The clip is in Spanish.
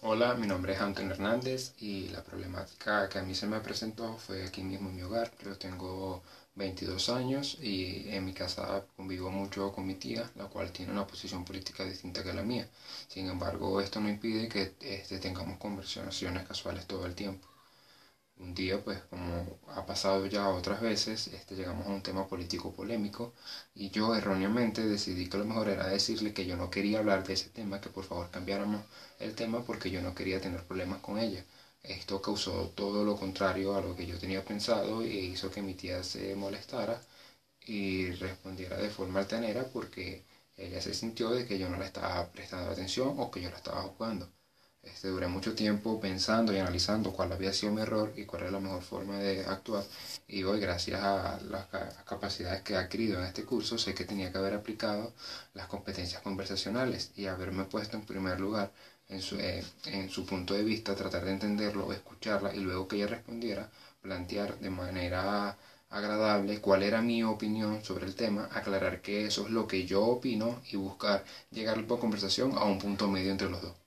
Hola, mi nombre es Antonio Hernández y la problemática que a mí se me presentó fue aquí mismo en mi hogar. Yo tengo 22 años y en mi casa convivo mucho con mi tía, la cual tiene una posición política distinta que la mía. Sin embargo, esto no impide que este, tengamos conversaciones casuales todo el tiempo un día, pues como pasado ya otras veces, este, llegamos a un tema político polémico y yo erróneamente decidí que lo mejor era decirle que yo no quería hablar de ese tema, que por favor cambiáramos el tema porque yo no quería tener problemas con ella. Esto causó todo lo contrario a lo que yo tenía pensado e hizo que mi tía se molestara y respondiera de forma altanera porque ella se sintió de que yo no le estaba prestando atención o que yo la estaba jugando. Este, duré mucho tiempo pensando y analizando cuál había sido mi error y cuál era la mejor forma de actuar. Y hoy, gracias a las capacidades que he adquirido en este curso, sé que tenía que haber aplicado las competencias conversacionales y haberme puesto en primer lugar en su, eh, en su punto de vista, tratar de entenderlo, escucharla y luego que ella respondiera, plantear de manera agradable cuál era mi opinión sobre el tema, aclarar que eso es lo que yo opino y buscar llegar por conversación a un punto medio entre los dos.